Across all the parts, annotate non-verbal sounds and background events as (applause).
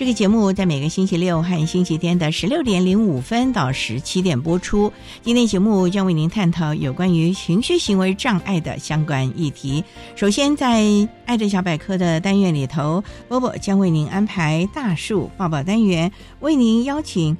这个节目在每个星期六和星期天的十六点零五分到十七点播出。今天节目将为您探讨有关于情绪行为障碍的相关议题。首先，在“爱的小百科”的单元里头，波波将为您安排“大树抱抱”单元，为您邀请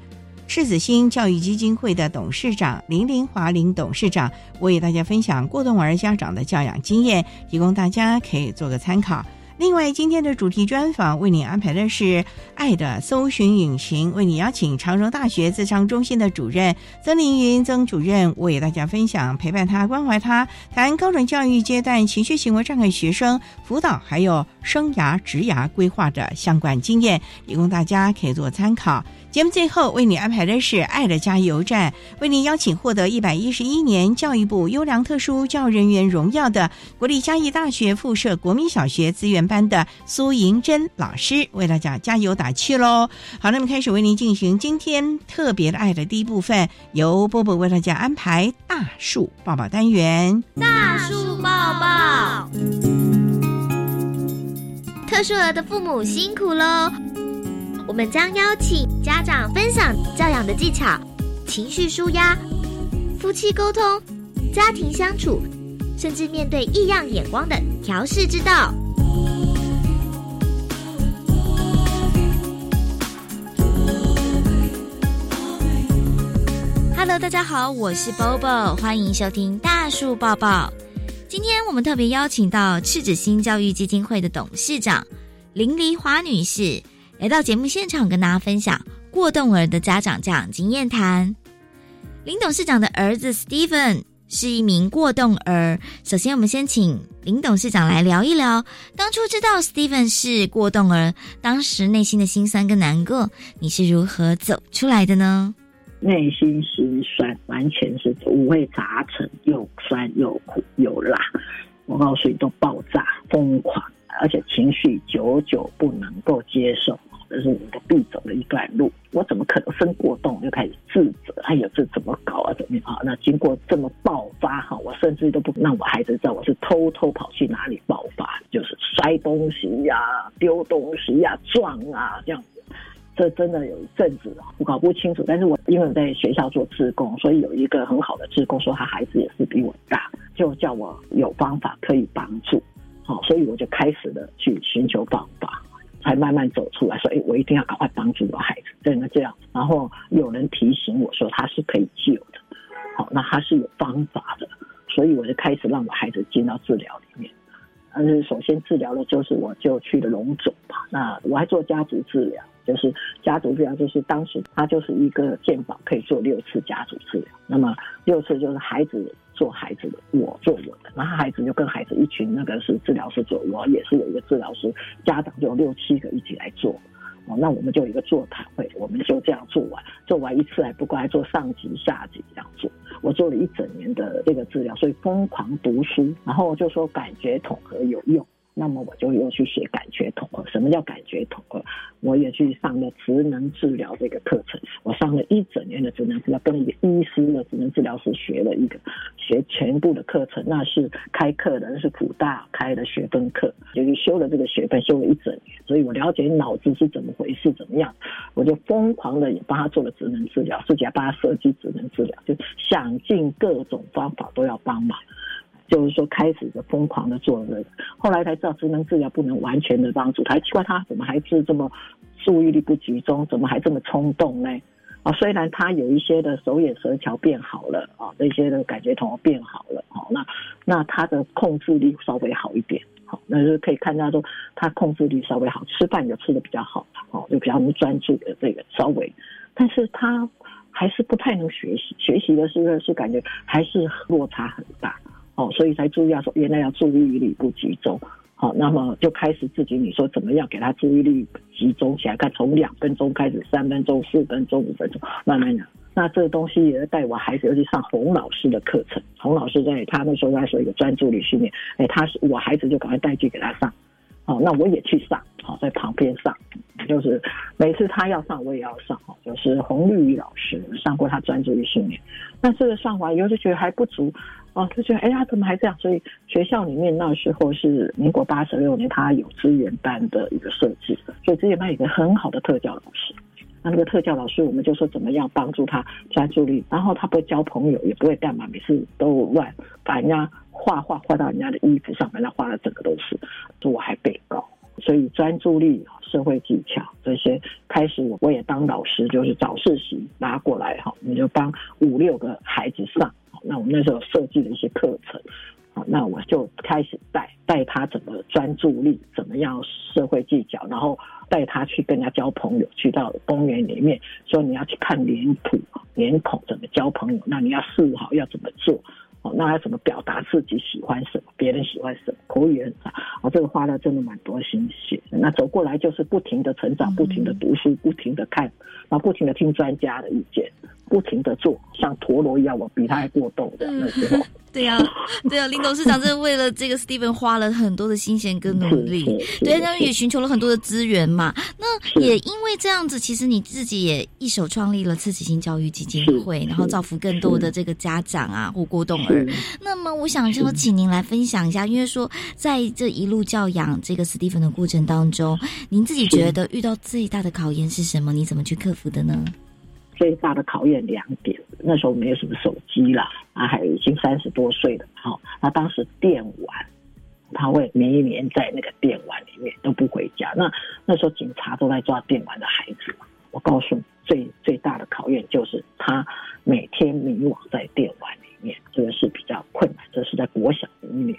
赤子心教育基金会的董事长林林华林董事长为大家分享过动儿家长的教养经验，提供大家可以做个参考。另外，今天的主题专访为你安排的是《爱的搜寻引擎》，为你邀请长荣大学自商中心的主任曾凌云曾主任为大家分享陪伴他、关怀他，谈高等教育阶段情绪行为障碍学生辅导还有生涯职涯规划的相关经验，提供大家可以做参考。节目最后为你安排的是《爱的加油站》，为您邀请获得一百一十一年教育部优良特殊教育人员荣耀的国立嘉义大学附设国民小学资源班的苏银珍老师，为大家加油打气喽！好，那么开始为您进行今天特别的爱的第一部分，由波波为大家安排大树抱抱单元。大树抱抱，特殊儿的父母辛苦喽！我们将邀请家长分享教养的技巧、情绪舒压、夫妻沟通、家庭相处，甚至面对异样眼光的调试之道。Hello，大家好，我是 Bobo，欢迎收听大树抱抱。今天我们特别邀请到赤子心教育基金会的董事长林梨华女士。来到节目现场，跟大家分享过动儿的家长教养经验谈。林董事长的儿子 Steven 是一名过动儿。首先，我们先请林董事长来聊一聊，当初知道 Steven 是过动儿，当时内心的心酸跟难过，你是如何走出来的呢？内心心酸，完全是五味杂陈，又酸又苦又辣。我告诉你，都爆炸，疯狂，而且情绪久久不能够接受。这是我的必走的一段路，我怎么可能生过动？就开始自责，哎呀，这怎么搞啊？怎么样啊？那经过这么爆发哈，我甚至都不让我孩子知道我是偷偷跑去哪里爆发，就是摔东西呀、丢东西呀、撞啊这样子。这真的有一阵子我搞不清楚，但是我因为在学校做志工，所以有一个很好的志工说他孩子也是比我大，就叫我有方法可以帮助，好，所以我就开始了去寻求方法。才慢慢走出来，说：“哎，我一定要赶快帮助我孩子。”真的这样，然后有人提醒我说他是可以救的，好，那他是有方法的，所以我就开始让我孩子进到治疗里面。但是首先治疗的就是我就去了龙总吧，那我还做家族治疗，就是家族治疗，就是当时他就是一个健保可以做六次家族治疗，那么六次就是孩子。做孩子的，我做我的，然后孩子就跟孩子一群，那个是治疗师做，我也是有一个治疗师，家长就六七个一起来做，哦，那我们就有一个座谈会，我们就这样做完，做完一次还不够，还做上级下级这样做，我做了一整年的这个治疗，所以疯狂读书，然后就说感觉统合有用。那么我就又去学感觉统合。什么叫感觉统合？我也去上了职能治疗这个课程，我上了一整年的职能治疗，跟一个医师的职能治疗师学了一个学全部的课程，那是开课的，那是普大开的学分课，就是修了这个学分，修了一整年，所以我了解脑子是怎么回事，怎么样，我就疯狂的也帮他做了职能治疗，自己还帮他设计职能治疗，就想尽各种方法都要帮忙。就是说，开始的疯狂的做这个，后来才知道职能治疗不能完全的帮助他。奇怪，他怎么还是这么注意力不集中？怎么还这么冲动呢？啊，虽然他有一些的手眼舌桥变好了啊，这些的感觉统变好了，好，那那他的控制力稍微好一点，好，那就可以看到说他控制力稍微好，吃饭也吃的比较好，哦，就比较能专注的这个稍微，但是他还是不太能学习，学习的是是感觉还是落差很大。哦，所以才注意要说，原来要注意力不集中。好，那么就开始自己你说怎么样给他注意力集中起来？看从两分钟开始，三分钟、四分钟、五分钟，慢慢的。那这个东西也带我孩子要去上洪老师的课程。洪老师在他那时候在说一个专注力训练，哎，他是我孩子就赶快带去给他上。好，那我也去上，好在旁边上，就是每次他要上我也要上。哈，就是洪绿宇老师上过他专注力训练，那这个上完以后就觉得还不足。哦，就觉得哎呀，怎么还这样？所以学校里面那时候是民国八十六年，他有资源班的一个设置，所以资源班有个很好的特教老师。那那个特教老师，我们就说怎么样帮助他专注力，然后他不会交朋友，也不会干嘛，每次都乱把人家画画画到人家的衣服上，把他画的整个都是，我还被告。所以专注力、社会技巧这些，开始我我也当老师，就是找实习拿过来哈，你就帮五六个孩子上。那我们那时候设计了一些课程，好，那我就开始带带他怎么专注力，怎么样社会技巧，然后带他去跟人家交朋友，去到公园里面说你要去看脸谱、脸孔怎么交朋友，那你要试好要怎么做，哦，那要怎么表达自己喜欢什么，别人喜欢什么，口语很差，哦，这个花了真的蛮多心血。那走过来就是不停的成长，不停的读书，不停的看，然后不停的听专家的意见。不停的做，像陀螺一样，我比他还过动的那时候。对呀，对呀，林董事长真的为了这个 Steven 花了很多的心血跟努力，对，然后也寻求了很多的资源嘛。那也因为这样子，其实你自己也一手创立了刺激性教育基金会，然后造福更多的这个家长啊或过动儿。(laughs) 那么，我想就请您来分享一下，因为说在这一路教养这个 Steven 的过程当中，您自己觉得遇到最大的考验是什么？你怎么去克服的呢？最大的考验两点，那时候没有什么手机了，啊，还已经三十多岁了，好，那当时电玩，他会每一年在那个电玩里面都不回家，那那时候警察都在抓电玩的孩子嘛。我告诉你，最最大的考验就是他每天迷惘在电玩里面，这个是比较困难，这是在国小里面。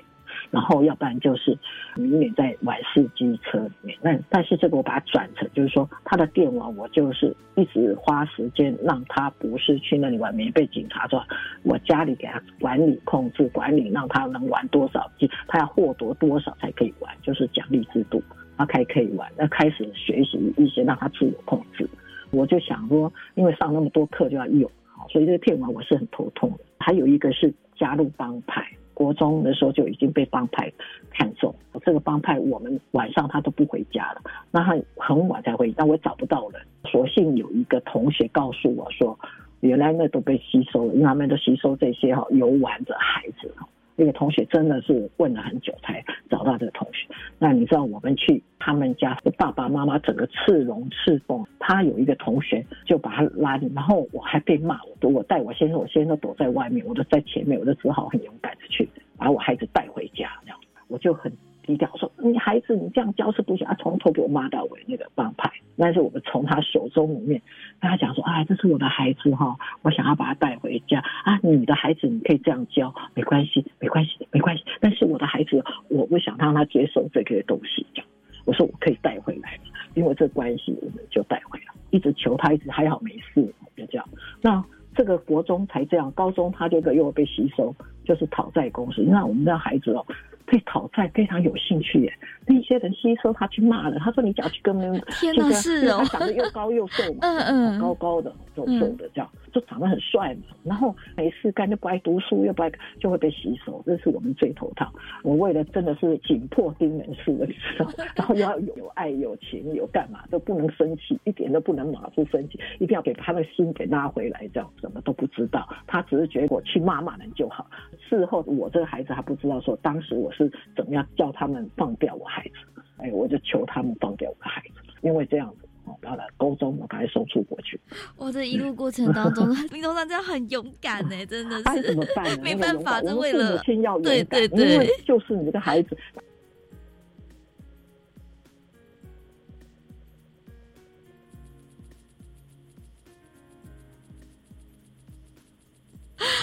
然后，要不然就是明年在玩四机车里面。那但是这个我把它转成，就是说他的电玩，我就是一直花时间让他不是去那里玩，免被警察抓。我家里给他管理、控制、管理，让他能玩多少机，他要获得多少才可以玩，就是奖励制度，他才可以玩。那开始学习一些让他自我控制。我就想说，因为上那么多课就要有，所以这个电玩我是很头痛的。还有一个是加入帮派。国中的时候就已经被帮派看中，这个帮派我们晚上他都不回家了，那他很晚才回，但我找不到人。所幸有一个同学告诉我说，原来那都被吸收了，因为他们都吸收这些哈游玩的孩子。那个同学真的是问了很久才找到这个同学。那你知道我们去他们家，爸爸妈妈整个赤龙赤凤，他有一个同学就把他拉进，然后我还被骂，我我带我先生，我先生躲在外面，我都在前面，我就只好很勇敢的去把我孩子带回家，这样我就很。低调说：“你孩子，你这样教是不行啊！从头给我骂到尾，那个帮派。但是我们从他手中里面跟他讲说：，啊，这是我的孩子哈，我想要把他带回家啊。你的孩子你可以这样教，没关系，没关系，没关系。但是我的孩子，我不想让他接受这个东西。这样，我说我可以带回来，因为这关系，我们就带回来。一直求他，一直还好没事，就这样。那这个国中才这样，高中他就又被吸收。就是讨债公司。那我们的孩子哦。对讨债非常有兴趣耶，那些人吸收他去骂人，他说你只要去跟人，天哪，是哦，他长得又高又瘦嘛，嗯 (laughs) 嗯，高高的，瘦瘦的这样，就长得很帅嘛。然后没事干就不爱读书，又不爱，就会被吸收，这是我们最头疼。我为了真的是紧迫盯人数的，你知道，然后又要有爱有情有干嘛都不能生气，一点都不能马虎生气，一定要给他的心给拉回来，这样什么都不知道，他只是觉得我去骂骂人就好。事后我这个孩子还不知道说，当时我是。怎么样叫他们放掉我孩子？哎，我就求他们放掉我的孩子，因为这样子哦，到了高中我把他送出国去。我这一路过程当中，林东上这样很勇敢呢，真的是。怎么办？没办法，这为了对对对，因为就是你这个孩子。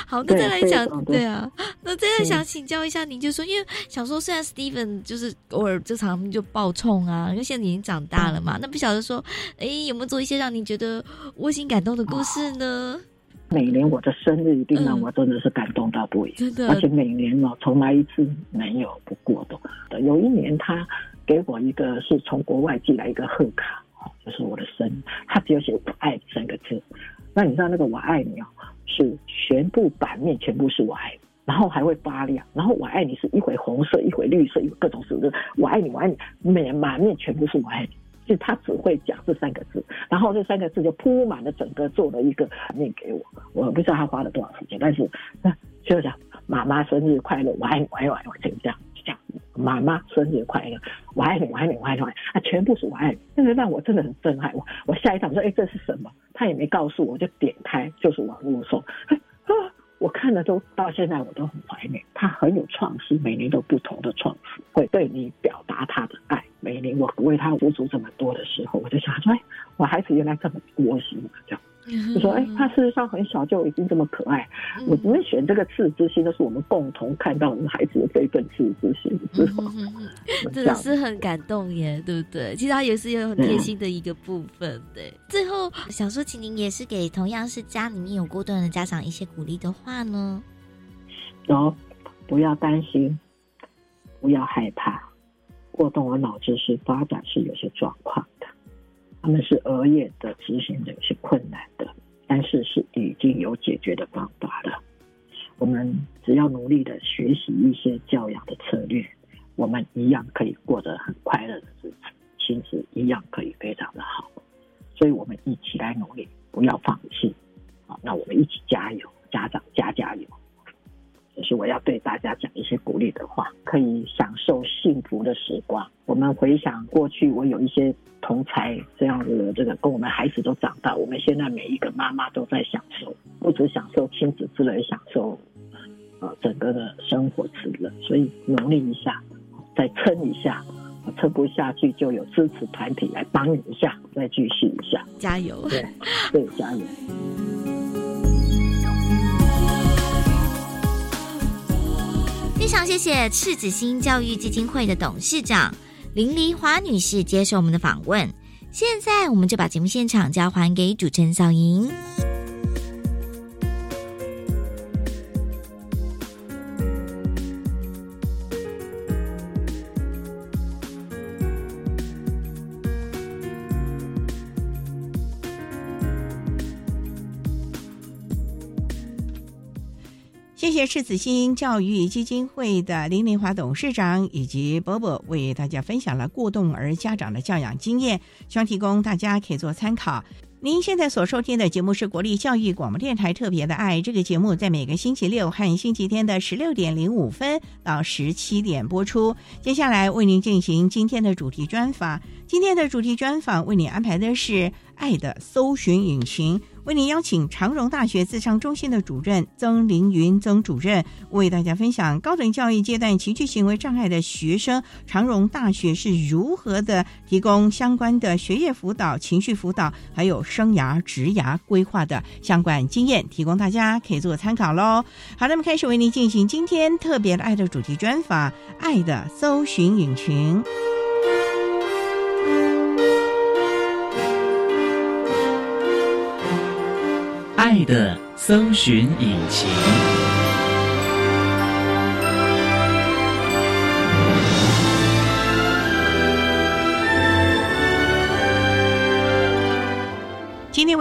好，那再来讲，对啊，那再来想请教一下您，就说，因为想说，虽然 Steven 就是偶尔就常就爆冲啊，因为现在已经长大了嘛，那不晓得说，哎，有没有做一些让您觉得窝心感动的故事呢？每年我的生日一定让我真的是感动到不已，真的，而且每年哦，从来一次没有不过的。有一年他给我一个是从国外寄来一个贺卡，就是我的生日，他只有写“我爱你”三个字。那你知道那个“我爱你”啊？是全部版面全部是我爱你，然后还会发亮，然后我爱你是一回红色，一回绿色，有各种色的。我爱你，我爱你，满满面全部是我爱你。就他只会讲这三个字，然后这三个字就铺满了整个做了一个版面给我。我不知道他花了多少时间，但是那就讲妈妈生日快乐，我爱你，我爱你，我爱你，就这样，妈妈生日快乐，我爱你，我爱你，我爱你，啊，全部是我爱你，那个让我真的很震撼。我我下一场说，哎，这是什么？他也没告诉我，就点开就是网络说，啊，我看了都到现在我都很怀念。他很有创新，每年都不同的创词，会对你表达他的爱。每年我为他付出这么多的时候，我就想说，哎，我孩子原来这么窝心，这样。就说：“哎，他事实上很小就已经这么可爱。我们选这个赤之心，都是我们共同看到我们孩子的这一份赤之心？真的是很感动耶，对不对？其实他也是有很贴心的一个部分。对，最后想说，请您也是给同样是家里面有过段的家长一些鼓励的话呢。有，不要担心，不要害怕，过动我脑知识发展是有些状况的。”他们是额叶的执行的有些困难的，但是是已经有解决的方法了。我们只要努力的学习一些教养的策略，我们一样可以过得很快乐的日子，亲子一样可以非常的好。所以我们一起来努力，不要放弃。好，那我们一起加油，家长加加油。是我要对大家讲一些鼓励的话，可以享受幸福的时光。我们回想过去，我有一些同才这样子的这个，跟我们孩子都长大。我们现在每一个妈妈都在享受，不止享受亲子之乐，享受呃整个的生活之乐。所以努力一下，再撑一下，撑不下去就有支持团体来帮你一下，再继续一下，加油！对，对，加油！非常谢谢赤子心教育基金会的董事长林黎华女士接受我们的访问。现在，我们就把节目现场交还给主持人小莹。谢赤子心教育基金会的林林华董事长以及伯伯为大家分享了过动儿家长的教养经验，希望提供大家可以做参考。您现在所收听的节目是国立教育广播电台特别的爱，这个节目在每个星期六和星期天的十六点零五分到十七点播出。接下来为您进行今天的主题专访，今天的主题专访为您安排的是爱的搜寻引擎。为您邀请长荣大学自商中心的主任曾凌云曾主任为大家分享高等教育阶段情绪行为障碍的学生，长荣大学是如何的提供相关的学业辅导、情绪辅导，还有生涯职涯规划的相关经验，提供大家可以做参考喽。好，那么开始为您进行今天特别的爱的主题专访，《爱的搜寻引擎》。爱的搜寻引擎。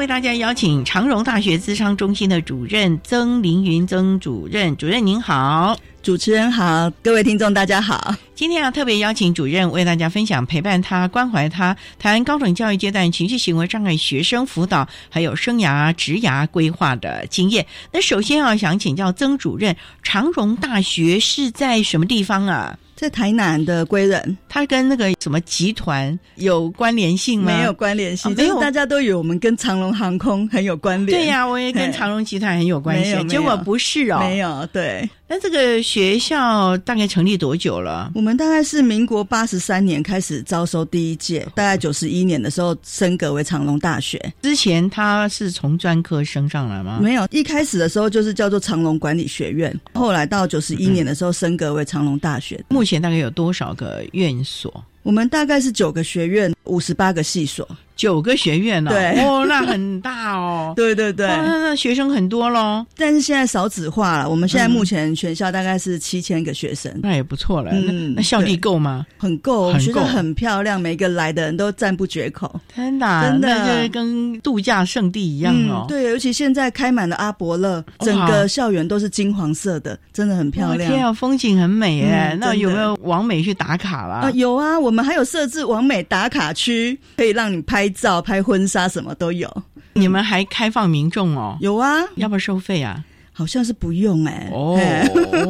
大家邀请长荣大学资商中心的主任曾凌云曾主任，主任您好。主持人好，各位听众大家好。今天要特别邀请主任为大家分享陪伴他、关怀他，谈高等教育阶段情绪行为障碍学生辅导，还有生涯职涯规划的经验。那首先啊，想请教曾主任，长荣大学是在什么地方啊？在台南的归仁，他跟那个什么集团有关联性吗？没有关联性，没有。大家都以为我们跟长龙航空很有关联。对呀，我也跟长龙集团很有关系，(laughs) 结果不是哦。没有，对。那这个学校大概成立多久了？我们大概是民国八十三年开始招收第一届，大概九十一年的时候升格为长隆大学。之前他是从专科升上来吗？没有，一开始的时候就是叫做长隆管理学院，后来到九十一年的时候升格为长隆大学。目前大概有多少个院所？我们大概是九个学院，五十八个系所。九个学院呢？对，哦，那很大哦。(laughs) 对对对，那那学生很多喽。但是现在少子化了，我们现在目前全校大概是七千个学生，那也不错了。嗯，那校地够吗？很够，学校很漂亮，每个来的人都赞不绝口。真的，真的，就跟度假胜地一样哦。对，尤其现在开满了阿伯乐，整个校园都是金黄色的，真的很漂亮。天啊，风景很美哎。那有没有王美去打卡了？啊，有啊，我们还有设置王美打卡区，可以让你拍。照、拍婚纱什么都有，你们还开放民众哦？有啊，要不要收费啊？好像是不用哎。哦，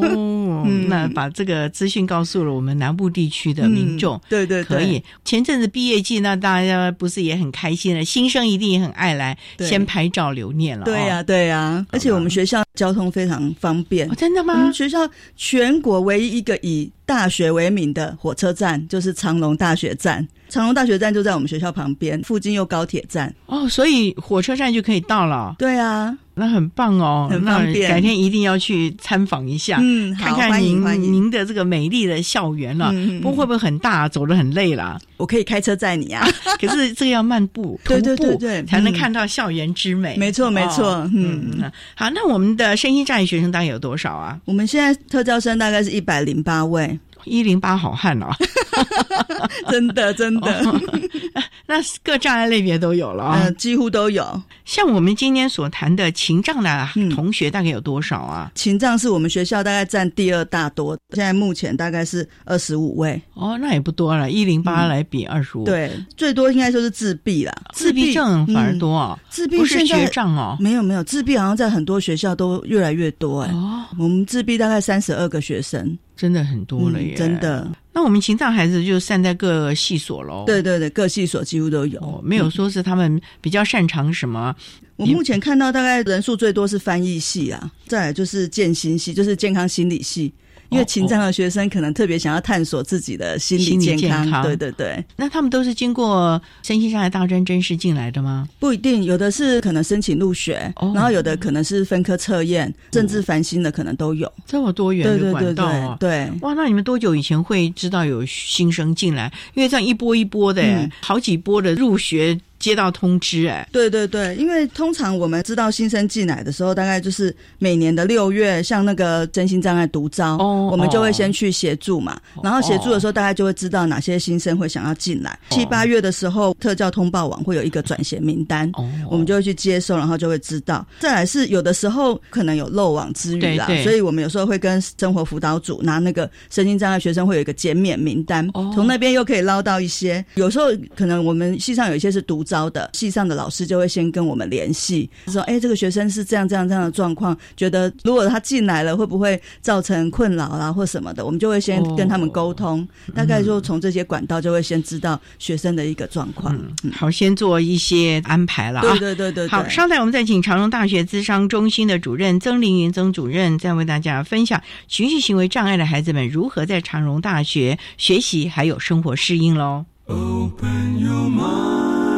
(laughs) 那把这个资讯告诉了我们南部地区的民众，对对，可以。前阵子毕业季，那大家不是也很开心了？新生一定也很爱来先拍照留念了。对呀，对呀，而且我们学校交通非常方便。真的吗？我们学校全国唯一一个以大学为名的火车站，就是长隆大学站。长隆大学站就在我们学校旁边，附近有高铁站哦，所以火车站就可以到了。对啊，那很棒哦，很方便。改天一定要去参访一下，嗯，看看您您的这个美丽的校园了。不过会不会很大，走得很累啦？我可以开车载你啊，(laughs) 可是这个要漫步，(laughs) 对对对对，才能看到校园之美。没错没错，嗯，好，那我们的身心障碍学生大概有多少啊？我们现在特教生大概是一百零八位。一零八好汉哦，真 (laughs) 的真的，那各障碍类别都有了啊，几乎都有。像我们今天所谈的情障的同学，大概有多少啊？情障是我们学校大概占第二大多，现在目前大概是二十五位。哦，那也不多了，一零八来比二十五，对，最多应该说是自闭了，自闭症反而多啊，自闭不是学障哦，没有没有，自闭好像在很多学校都越来越多哎。哦，我们自闭大概三十二个学生。真的很多了耶！真的，那我们情障孩子就散在各系所喽。对对对，各系所几乎都有，没有说是他们比较擅长什么。我目前看到大概人数最多是翻译系啊，再来就是健心系，就是健康心理系。因为情障的学生可能特别想要探索自己的心理健康，对对对。那他们都是经过身心障碍大专真试进来的吗？不一定，有的是可能申请入学，然后有的可能是分科测验，甚至繁星的可能都有。这么多元的管道，对哇！那你们多久以前会知道有新生进来？因为这样一波一波的，好几波的入学。接到通知，哎，对对对，因为通常我们知道新生进来的时候，大概就是每年的六月，像那个真心障碍独招，哦我们就会先去协助嘛。然后协助的时候，大概就会知道哪些新生会想要进来。七八月的时候，特教通报网会有一个转衔名单，我们就会去接收，然后就会知道。再来是有的时候可能有漏网之鱼啦，所以我们有时候会跟生活辅导组拿那个身心障碍学生会有一个减免名单，从那边又可以捞到一些。有时候可能我们系上有一些是独。招的系上的老师就会先跟我们联系，说：“哎，这个学生是这样这样这样的状况，觉得如果他进来了，会不会造成困扰啦或什么的？我们就会先跟他们沟通，大概就从这些管道就会先知道学生的一个状况。好，先做一些安排了。对对对对。好，稍待，我们再请长荣大学资商中心的主任曾凌云曾主任，再为大家分享情绪行为障碍的孩子们如何在长荣大学学习还有生活适应喽。Open your mind.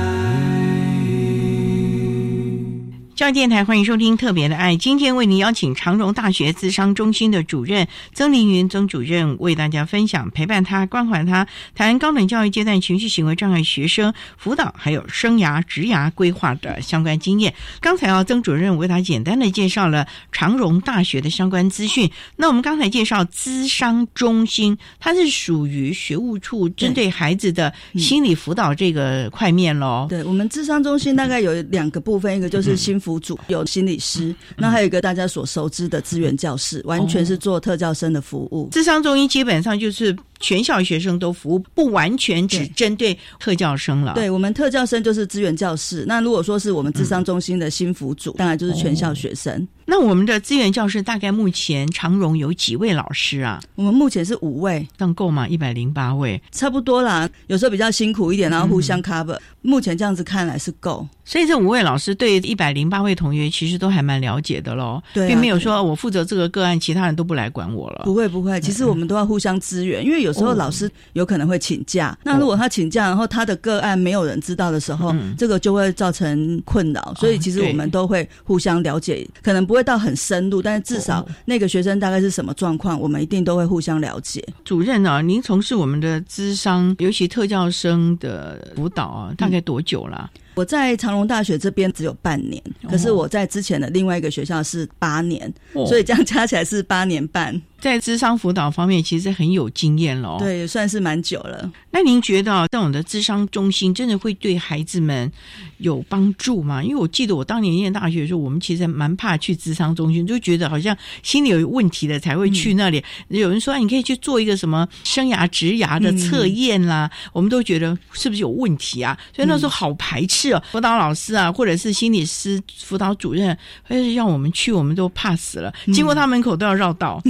电台，欢迎收听《特别的爱》。今天为您邀请长荣大学资商中心的主任曾凌云曾主任为大家分享陪伴他、关怀他，谈高等教育阶段情绪行为障碍学生辅导，还有生涯职涯规划的相关经验。刚才啊，曾主任为他简单的介绍了长荣大学的相关资讯。那我们刚才介绍资商中心，它是属于学务处针对孩子的心理辅导这个块面喽。对我们资商中心大概有两个部分，一个就是心辅组，有心理师，那还有一个大家所熟知的资源教室，完全是做特教生的服务。智商中医基本上就是全校学生都服务，不完全只针对特教生了。对我们特教生就是资源教室，那如果说是我们智商中心的新辅组，当然就是全校学生。那我们的资源教室大概目前长荣有几位老师啊？我们目前是五位，这样够吗？一百零八位，差不多啦。有时候比较辛苦一点，然后互相 cover。目前这样子看来是够。所以这五位老师对一百零八位同学其实都还蛮了解的喽，对、并没有说我负责这个个案，其他人都不来管我了。不会不会，其实我们都要互相支援，因为有时候老师有可能会请假，那如果他请假，然后他的个案没有人知道的时候，这个就会造成困扰。所以其实我们都会互相了解，可能不会到很深入，但是至少那个学生大概是什么状况，我们一定都会互相了解。主任啊，您从事我们的资商，尤其特教生的辅导啊，大概多久了？我在长隆大学这边只有半年，可是我在之前的另外一个学校是八年，所以这样加起来是八年半。在智商辅导方面，其实很有经验喽。对，算是蛮久了。那您觉得这种的智商中心真的会对孩子们有帮助吗？因为我记得我当年念大学的时候，我们其实蛮怕去智商中心，就觉得好像心里有问题的才会去那里。有人说你可以去做一个什么生涯职涯的测验啦，我们都觉得是不是有问题啊？所以那时候好排斥哦，辅导老师啊，或者是心理师、辅导主任，或者是让我们去，我们都怕死了，经过他门口都要绕道。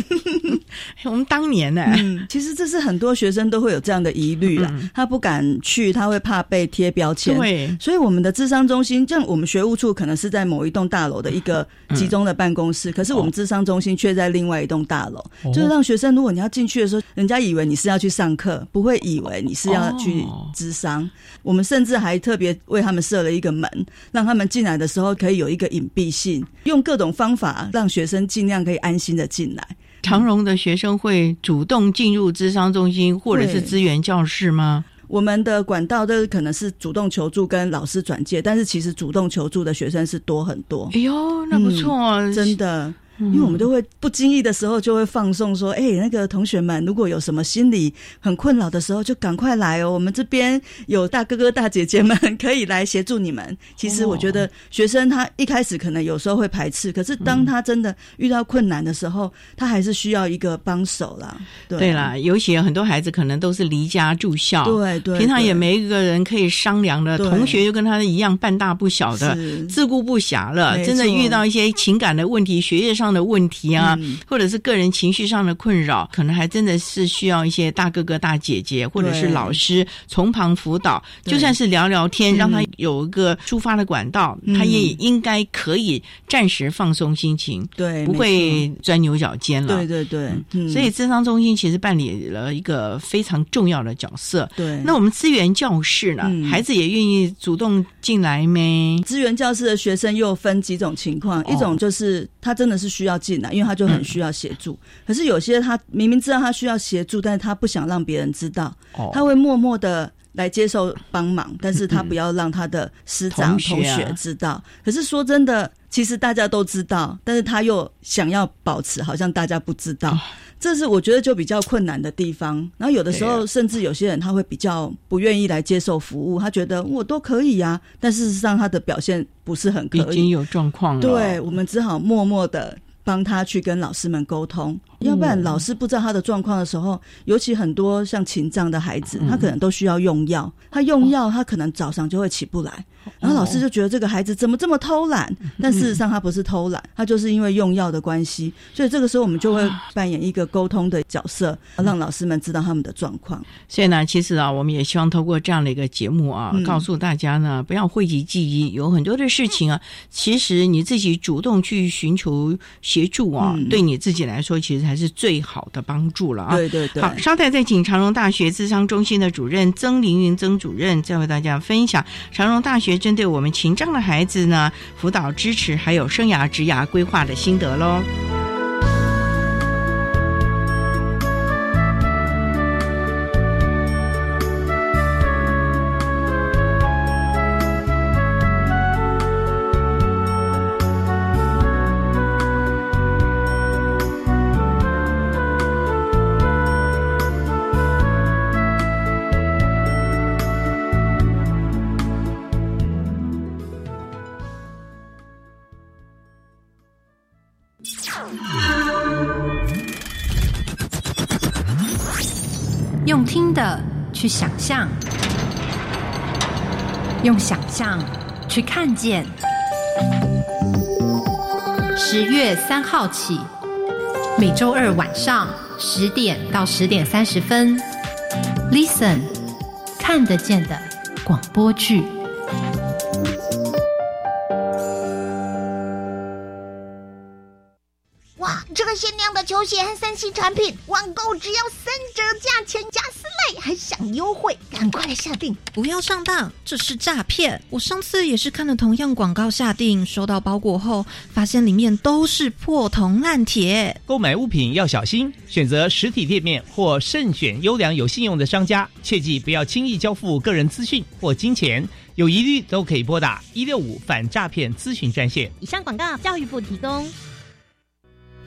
(laughs) 我们当年呢，其实这是很多学生都会有这样的疑虑啦，他不敢去，他会怕被贴标签。对，所以我们的智商中心，像我们学务处可能是在某一栋大楼的一个集中的办公室，可是我们智商中心却在另外一栋大楼，就是让学生如果你要进去的时候，人家以为你是要去上课，不会以为你是要去智商。我们甚至还特别为他们设了一个门，让他们进来的时候可以有一个隐蔽性，用各种方法让学生尽量可以安心的进来。长荣的学生会主动进入智商中心或者是资源教室吗？我们的管道都可能是主动求助跟老师转介，但是其实主动求助的学生是多很多。哎呦，那不错，真的。因为我们都会不经意的时候就会放送说，哎，那个同学们如果有什么心理很困扰的时候，就赶快来哦，我们这边有大哥哥大姐姐们 (laughs) 可以来协助你们。其实我觉得学生他一开始可能有时候会排斥，可是当他真的遇到困难的时候，他还是需要一个帮手啦。对啦，尤其很多孩子可能都是离家住校，对对，平常也没一个人可以商量的，同学又跟他一样半大不小的，自顾不暇了，真的遇到一些情感的问题，学业上。的问题啊，或者是个人情绪上的困扰，可能还真的是需要一些大哥哥、大姐姐，或者是老师从旁辅导。就算是聊聊天，让他有一个抒发的管道，他也应该可以暂时放松心情，对，不会钻牛角尖了。对对对，所以智商中心其实办理了一个非常重要的角色。对，那我们资源教室呢？孩子也愿意主动进来没？资源教室的学生又分几种情况，一种就是他真的是需需要进来，因为他就很需要协助。可是有些他明明知道他需要协助，但是他不想让别人知道，他会默默的来接受帮忙，(laughs) 但是他不要让他的师长同学知道。可是说真的，其实大家都知道，但是他又想要保持好像大家不知道，这是我觉得就比较困难的地方。然后有的时候，甚至有些人他会比较不愿意来接受服务，他觉得我都可以呀，但事实上他的表现不是很可以，已经有状况了。对我们只好默默的。帮他去跟老师们沟通，要不然老师不知道他的状况的时候，尤其很多像情障的孩子，他可能都需要用药，他用药他可能早上就会起不来。然后老师就觉得这个孩子怎么这么偷懒？但事实上他不是偷懒，他就是因为用药的关系。所以这个时候我们就会扮演一个沟通的角色，让老师们知道他们的状况。所以呢，其实啊，我们也希望透过这样的一个节目啊，告诉大家呢，不要讳疾忌医。有很多的事情啊，其实你自己主动去寻求协助啊，对你自己来说其实才是最好的帮助了啊。对对对。好，稍待再请长荣大学智商中心的主任曾凌云曾主任，再为大家分享长荣大学针对我们情障的孩子呢辅导支持，还有生涯职涯规划的心得喽。的去想象，用想象去看见。十月三号起，每周二晚上十点到十点三十分，Listen，看得见的广播剧。这个限量的球鞋和三 C 产品，网购只要三折价钱加四类，还享优惠，赶快来下定！不要上当，这是诈骗！我上次也是看了同样广告下定，收到包裹后，发现里面都是破铜烂铁。购买物品要小心，选择实体店面或慎选优良有信用的商家，切记不要轻易交付个人资讯或金钱。有疑虑都可以拨打一六五反诈骗咨询专线。以上广告，教育部提供。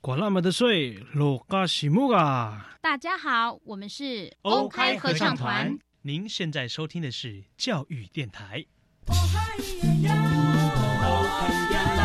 管那么的水，落嘎西木啊！大家好，我们是欧开合唱团。您现在收听的是教育电台。教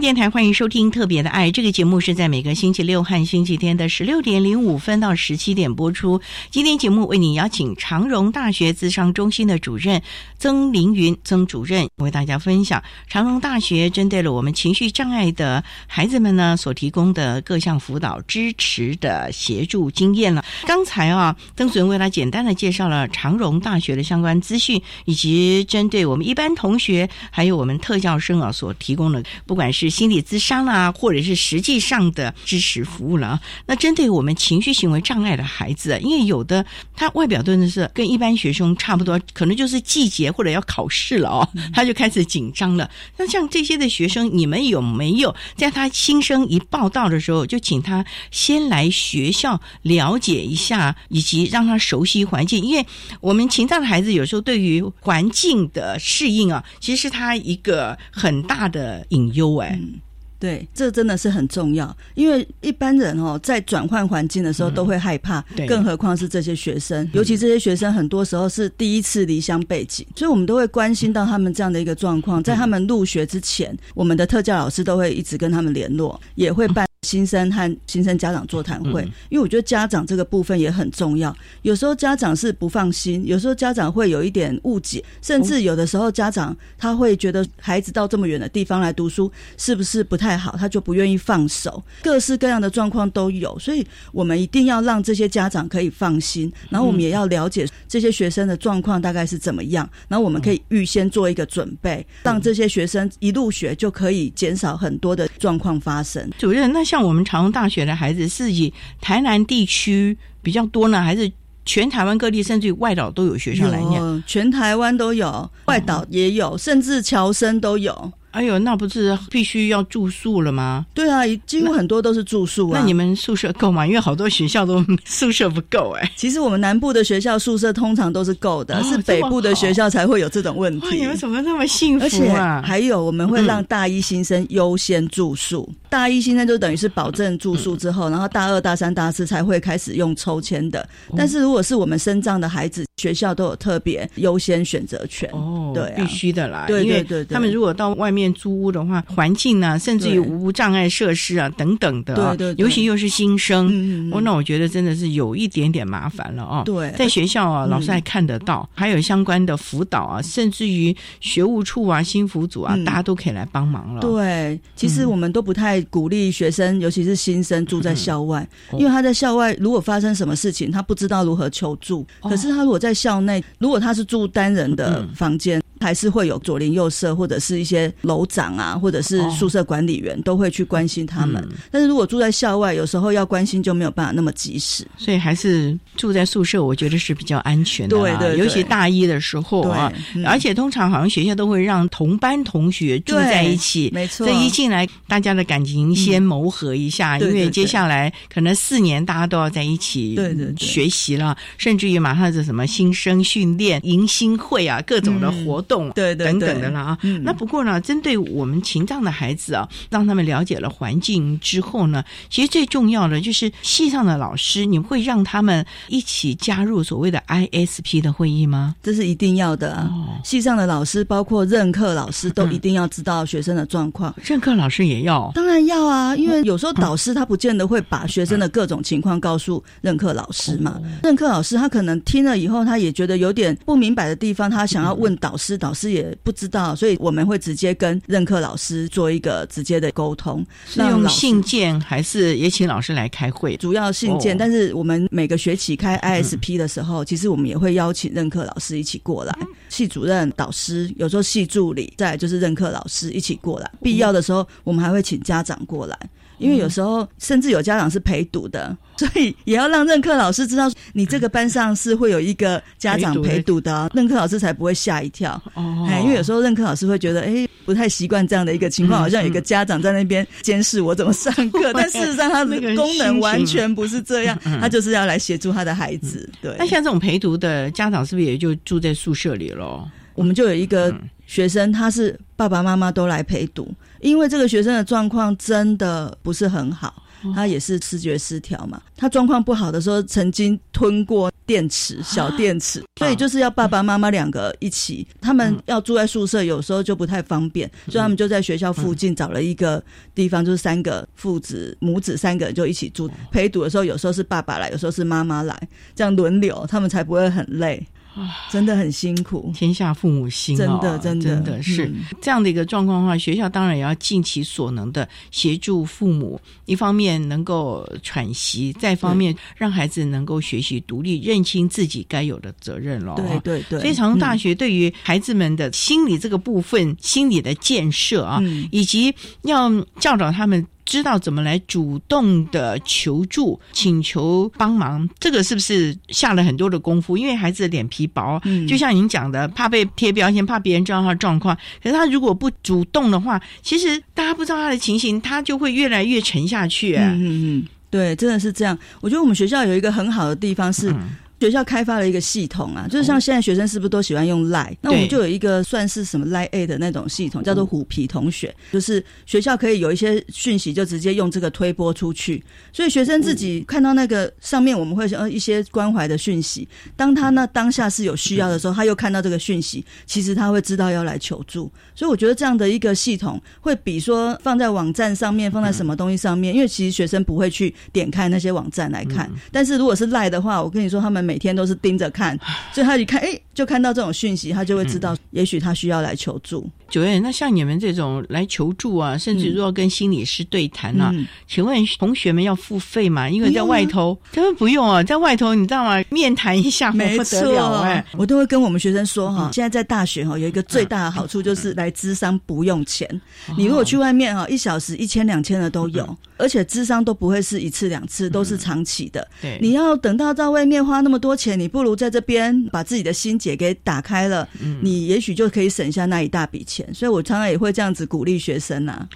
电台欢迎收听《特别的爱》这个节目，是在每个星期六和星期天的十六点零五分到十七点播出。今天节目为你邀请长荣大学资商中心的主任曾凌云曾主任为大家分享长荣大学针对了我们情绪障碍的孩子们呢所提供的各项辅导支持的协助经验了。刚才啊，曾主任为他简单的介绍了长荣大学的相关资讯，以及针对我们一般同学还有我们特教生啊所提供的，不管是是心理咨商啦，或者是实际上的支持服务了。那针对我们情绪行为障碍的孩子，因为有的他外表真的是跟一般学生差不多，可能就是季节或者要考试了哦，他就开始紧张了。那像这些的学生，你们有没有在他新生一报道的时候，就请他先来学校了解一下，以及让他熟悉环境？因为我们情障的孩子有时候对于环境的适应啊，其实是他一个很大的隐忧哎。嗯，对，这真的是很重要，因为一般人哦，在转换环境的时候都会害怕，更何况是这些学生，尤其这些学生很多时候是第一次离乡背景，所以我们都会关心到他们这样的一个状况。在他们入学之前，我们的特教老师都会一直跟他们联络，也会办。新生和新生家长座谈会，因为我觉得家长这个部分也很重要。有时候家长是不放心，有时候家长会有一点误解，甚至有的时候家长他会觉得孩子到这么远的地方来读书是不是不太好，他就不愿意放手。各式各样的状况都有，所以我们一定要让这些家长可以放心。然后我们也要了解这些学生的状况大概是怎么样，然后我们可以预先做一个准备，让这些学生一入学就可以减少很多的状况发生。主任，那像我们长隆大学的孩子是以台南地区比较多呢，还是全台湾各地甚至于外岛都有学校来念，全台湾都有，外岛也有，甚至侨生都有。哎呦，那不是必须要住宿了吗？对啊，几乎很多都是住宿啊。那你们宿舍够吗？因为好多学校都宿舍不够哎。其实我们南部的学校宿舍通常都是够的，是北部的学校才会有这种问题。你们怎么那么幸福啊？还有，我们会让大一新生优先住宿。大一新生就等于是保证住宿之后，然后大二、大三、大四才会开始用抽签的。但是如果是我们身障的孩子，学校都有特别优先选择权。哦，对，必须的啦。对对对，他们如果到外面。租屋的话，环境啊，甚至于无障碍设施啊，等等的，对对，尤其又是新生，哦，那我觉得真的是有一点点麻烦了哦。对，在学校啊，老师还看得到，还有相关的辅导啊，甚至于学务处啊、新辅组啊，大家都可以来帮忙了。对，其实我们都不太鼓励学生，尤其是新生住在校外，因为他在校外如果发生什么事情，他不知道如何求助。可是他如果在校内，如果他是住单人的房间。还是会有左邻右舍或者是一些楼长啊，或者是宿舍管理员都会去关心他们。但是如果住在校外，有时候要关心就没有办法那么及时。所以还是住在宿舍，我觉得是比较安全的。对对，尤其大一的时候啊，而且通常好像学校都会让同班同学住在一起，没错。这一进来，大家的感情先磨合一下，因为接下来可能四年大家都要在一起对对学习了，甚至于马上是什么新生训练、迎新会啊，各种的活。动对对等等的了啊，那不过呢，针对我们情障的孩子啊，让他们了解了环境之后呢，其实最重要的就是系上的老师，你会让他们一起加入所谓的 ISP 的会议吗？这是一定要的啊！系上的老师，包括任课老师，都一定要知道学生的状况。任课老师也要，当然要啊，因为有时候导师他不见得会把学生的各种情况告诉任课老师嘛。任课老师他可能听了以后，他也觉得有点不明白的地方，他想要问导师。导师也不知道，所以我们会直接跟任课老师做一个直接的沟通。是用信件还是也请老师来开会？主要信件，但是我们每个学期开 ISP 的时候，其实我们也会邀请任课老师一起过来。系主任、导师，有时候系助理，再就是任课老师一起过来。必要的时候，我们还会请家长过来。因为有时候甚至有家长是陪读的，所以也要让任课老师知道，你这个班上是会有一个家长陪读的，任课老师才不会吓一跳。哦，哎，因为有时候任课老师会觉得，哎，不太习惯这样的一个情况，好像有一个家长在那边监视我怎么上课，(laughs) 但事实上他的功能完全不是这样，他就是要来协助他的孩子。对，那像这种陪读的家长，是不是也就住在宿舍里了？我们就有一个学生，他是爸爸妈妈都来陪读。因为这个学生的状况真的不是很好，他也是视觉失调嘛。他状况不好的时候，曾经吞过电池、小电池，所以就是要爸爸妈妈两个一起。他们要住在宿舍，有时候就不太方便，所以他们就在学校附近找了一个地方，就是三个父子母子三个人就一起住。陪读的时候，有时候是爸爸来，有时候是妈妈来，这样轮流，他们才不会很累。(sighs) 真的很辛苦，天下父母心，真的，真的，真的是。这样的一个状况的话，学校当然也要尽其所能的协助父母，一方面能够喘息，再方面让孩子能够学习独立，认清自己该有的责任了。对对对，非常大学对。于孩子们的心理这个部分，心理的建设啊，以及要教导他们。知道怎么来主动的求助、请求帮忙，这个是不是下了很多的功夫？因为孩子的脸皮薄，就像您讲的，怕被贴标签，怕别人知道他的状况。可是他如果不主动的话，其实大家不知道他的情形，他就会越来越沉下去。嗯嗯嗯，对，真的是这样。我觉得我们学校有一个很好的地方是。学校开发了一个系统啊，就是像现在学生是不是都喜欢用赖？那我们就有一个算是什么赖 A 的那种系统，叫做虎皮同学，就是学校可以有一些讯息就直接用这个推播出去，所以学生自己看到那个上面我们会呃一些关怀的讯息，当他那当下是有需要的时候，他又看到这个讯息，其实他会知道要来求助。所以我觉得这样的一个系统会比说放在网站上面，放在什么东西上面，因为其实学生不会去点开那些网站来看，但是如果是赖的话，我跟你说他们。每天都是盯着看，所以他一看，哎，就看到这种讯息，他就会知道，也许他需要来求助。九月，那像你们这种来求助啊，甚至如果跟心理师对谈啊，嗯。请问同学们要付费吗？因为在外头根本不用啊，在外头你知道吗？面谈一下没不得了哎，我都会跟我们学生说哈，现在在大学哈有一个最大的好处就是来咨商不用钱。你如果去外面哈，一小时一千两千的都有，而且咨商都不会是一次两次，都是长期的。对。你要等到在外面花那么多钱，你不如在这边把自己的心结给打开了，你也许就可以省下那一大笔钱。所以我常常也会这样子鼓励学生啊。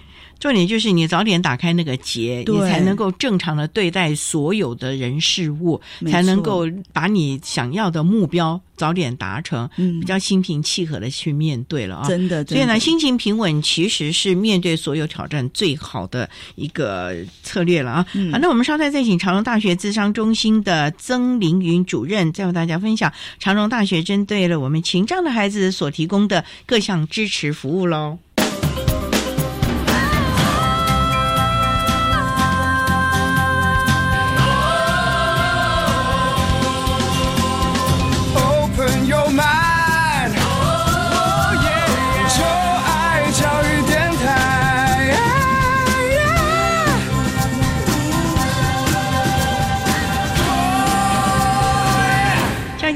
重点就是你早点打开那个结，你才能够正常的对待所有的人事物，才能够把你想要的目标早点达成，嗯比较心平气和的去面对了啊。真的所以呢，心情平稳其实是面对所有挑战最好的一个策略了啊。嗯好，那我们稍待再请长荣大学智商中心的曾凌云主任，再为大家分享长荣大学针对了我们情障的孩子所提供的各项支持服务喽。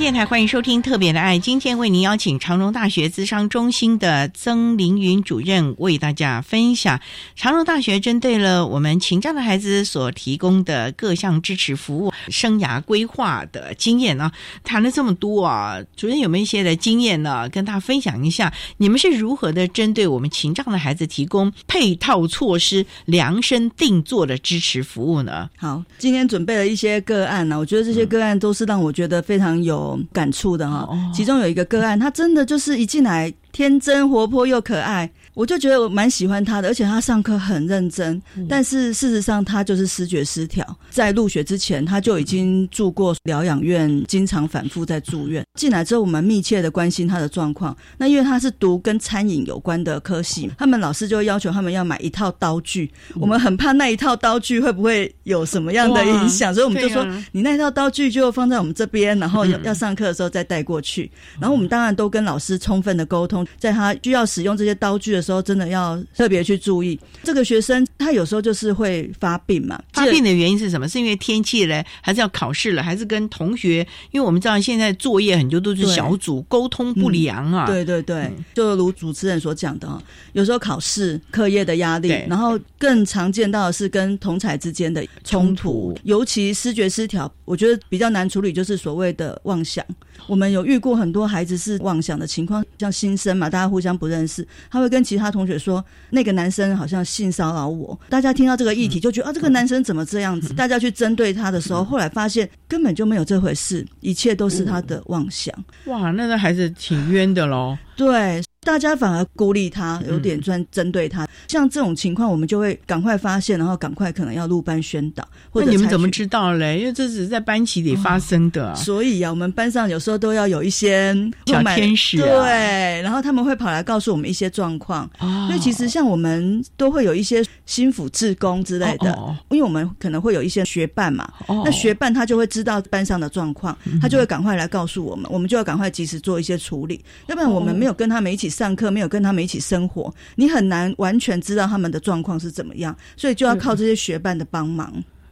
电台欢迎收听《特别的爱》，今天为您邀请长荣大学资商中心的曾凌云主任为大家分享长荣大学针对了我们情障的孩子所提供的各项支持服务、生涯规划的经验呢。谈了这么多啊，主任有没有一些的经验呢？跟大家分享一下，你们是如何的针对我们情障的孩子提供配套措施、量身定做的支持服务呢？好，今天准备了一些个案呢、我觉得这些个案都是让我觉得非常有感触的哈、其中有一个个案，他真的就是一进来天真活泼又可爱，我就觉得我蛮喜欢他的，而且他上课很认真。但是事实上，他就是视觉失调，在入学之前他就已经住过疗养院，经常反复在住院。进来之后，我们密切的关心他的状况。那因为他是读跟餐饮有关的科系，他们老师就会要求他们要买一套刀具。我们很怕那一套刀具会不会有什么样的影响，所以我们就说啊你那一套刀具就放在我们这边，然后要嗯要上课的时候再带过去。然后我们当然都跟老师充分的沟通，在他需要使用这些刀具的时候，真的要特别去注意。这个学生他有时候就是会发病嘛，发病的原因是什么？是因为天气嘞，还是要考试了，还是跟同学？因为我们知道现在作业很多都是小组，沟通不良啊。对对对，就如主持人所讲的哈，有时候考试、课业的压力，然后更常见到的是跟同才之间的冲突，尤其视觉失调，我觉得比较难处理，就是所谓的妄想。我们有遇过很多孩子是妄想的情况，像新生嘛，大家互相不认识，他会跟其他同学说那个男生好像性骚扰我，大家听到这个议题就觉得啊，这个男生怎么这样子？大家去针对他的时候，后来发现根本就没有这回事，一切都是他的妄想。哇，那个孩子挺冤的喽。对，大家反而孤立他，有点专针对他。像这种情况，我们就会赶快发现，然后赶快可能要入班宣导，或那者你们怎么知道嘞？因为这只是在班级里发生的啊。所以啊，我们班上有时候都要有一些小天使啊对，然后他们会跑来告诉我们一些状况。哦因为其实像我们都会有一些心辅志工之类的，因为我们可能会有一些学伴嘛，哦那学伴他就会知道班上的状况，他就会赶快来告诉我们，我们就要赶快及时做一些处理，要不然我们没有跟他们一起上课，没有跟他们一起生活，你很难完全知道他们的状况是怎么样，所以就要靠这些学伴的帮忙。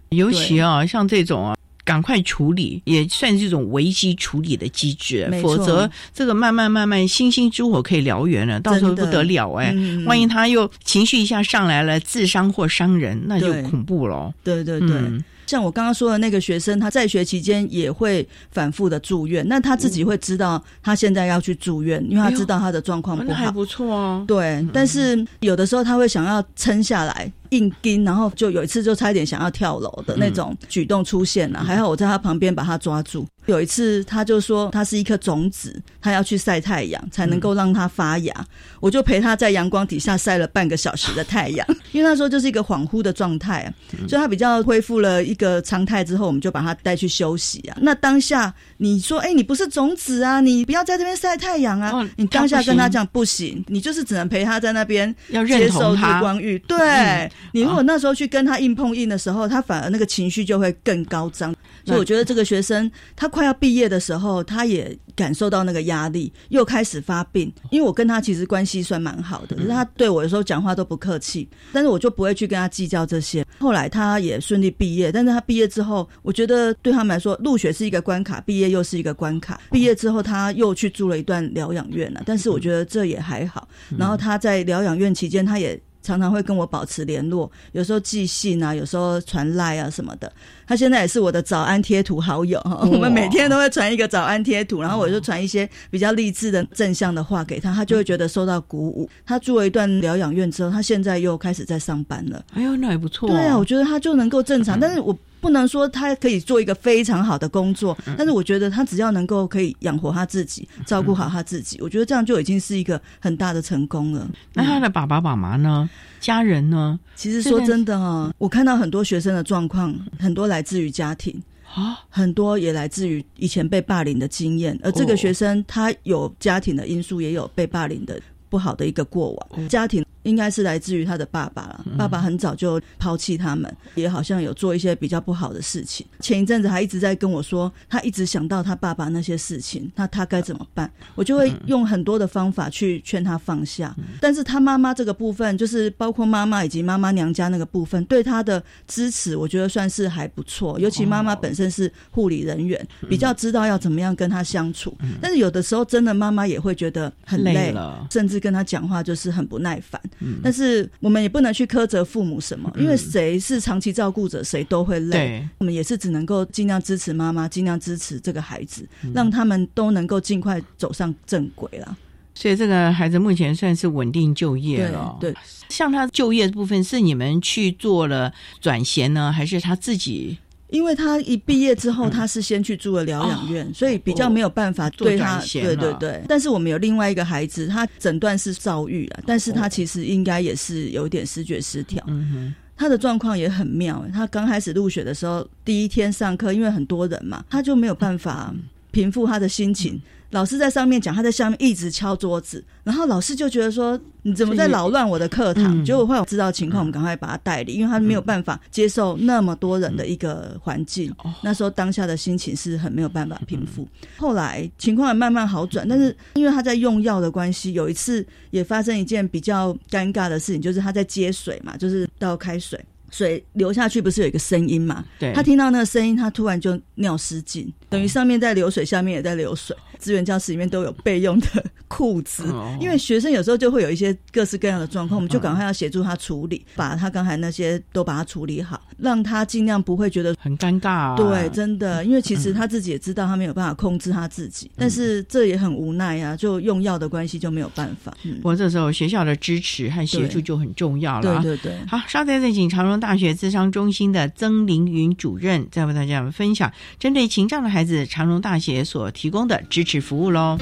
尤其啊，像这种啊。赶快处理，也算是一种危机处理的机制，否则这个慢慢慢慢，星星之火可以燎原了，到时候不得了哎！嗯万一他又情绪一下上来了，自伤或伤人，那就恐怖了。对对对。嗯像我刚刚说的那个学生，他在学期间也会反复的住院，那他自己会知道他现在要去住院，因为他知道他的状况不好。不错哦。对，但是有的时候他会想要撑下来，硬盯，然后就有一次就差一点想要跳楼的那种举动出现了。还好我在他旁边把他抓住。有一次他就说他是一颗种子，他要去晒太阳才能够让它发芽，我就陪他在阳光底下晒了半个小时的太阳，(laughs) 因为那时候就是一个恍惚的状态啊，所以他比较恢复了一个常态之后，我们就把他带去休息啊。那当下你说，哎、你不是种子啊，你不要在这边晒太阳啊，你当下跟他讲不行，你就是只能陪他在那边要接受日光浴，对。嗯。你如果那时候去跟他硬碰硬的时候，他反而那个情绪就会更高涨。所以我觉得这个学生他快要毕业的时候，他也感受到那个压力，又开始发病。因为我跟他其实关系算蛮好的，可是他对我有时候讲话都不客气，但是我就不会去跟他计较这些。后来他也顺利毕业，但是他毕业之后，我觉得对他们来说，入学是一个关卡，毕业又是一个关卡。毕业之后，他又去住了一段疗养院了，但是我觉得这也还好。然后他在疗养院期间，他也。常常会跟我保持联络，有时候寄信啊，有时候传赖啊什么的。他现在也是我的早安贴图好友，(laughs) 我们每天都会传一个早安贴图，然后我就传一些比较励志的正向的话给他，他就会觉得受到鼓舞。他住了一段疗养院之后，他现在又开始在上班了。哎呦，那也不错。对啊，我觉得他就能够正常，但是我。不能说他可以做一个非常好的工作，但是我觉得他只要能够可以养活他自己，照顾好他自己，我觉得这样就已经是一个很大的成功了。那他的爸爸妈妈呢？家人呢？其实说真的哈，我看到很多学生的状况，很多来自于家庭啊，很多也来自于以前被霸凌的经验。而这个学生他有家庭的因素，也有被霸凌的不好的一个过往，家庭。应该是来自于他的爸爸了。爸爸很早就抛弃他们，也好像有做一些比较不好的事情。前一阵子还一直在跟我说，他一直想到他爸爸那些事情，那他该怎么办？我就会用很多的方法去劝他放下。但是他妈妈这个部分，就是包括妈妈以及妈妈娘家那个部分，对他的支持，我觉得算是还不错。尤其妈妈本身是护理人员，比较知道要怎么样跟他相处。但是有的时候，真的妈妈也会觉得很累了，甚至跟他讲话就是很不耐烦。但是我们也不能去苛责父母什么，因为谁是长期照顾者，谁都会累。我们也是只能够尽量支持妈妈，尽量支持这个孩子，让他们都能够尽快走上正轨了。所以这个孩子目前算是稳定就业了。对，像他就业部分，是你们去做了转衔呢，还是他自己？因为他一毕业之后，他是先去住了疗养院，所以比较没有办法对他。对对对。但是我们有另外一个孩子，他诊断是躁郁了，但是他其实应该也是有点视觉失调。嗯哼。他的状况也很妙，他刚开始入学的时候，第一天上课，因为很多人嘛，他就没有办法平复他的心情。老师在上面讲，他在下面一直敲桌子，然后老师就觉得说：“你怎么在扰乱我的课堂？”结果后来知道情况，我们赶快把他带离，因为他没有办法接受那么多人的一个环境。那时候当下的心情是很没有办法平复。后来情况也慢慢好转，但是因为他在用药的关系，有一次也发生一件比较尴尬的事情，就是他在接水嘛，就是倒开水。水流下去不是有一个声音嘛？对，他听到那个声音，他突然就尿失禁，等于上面在流水，下面也在流水。资源教室里面都有备用的裤子，因为学生有时候就会有一些各式各样的状况，我们就赶快要协助他处理，把他刚才那些都把它处理好，让他尽量不会觉得很尴尬。对，真的，因为其实他自己也知道他没有办法控制他自己，但是这也很无奈啊，就用药的关系就没有办法。不过这时候学校的支持和协助就很重要了。对对对。好，稍待再请长荣大学智商中心的曾凌云主任在为大家分享针对情障的孩子，长荣大学所提供的支持服务喽。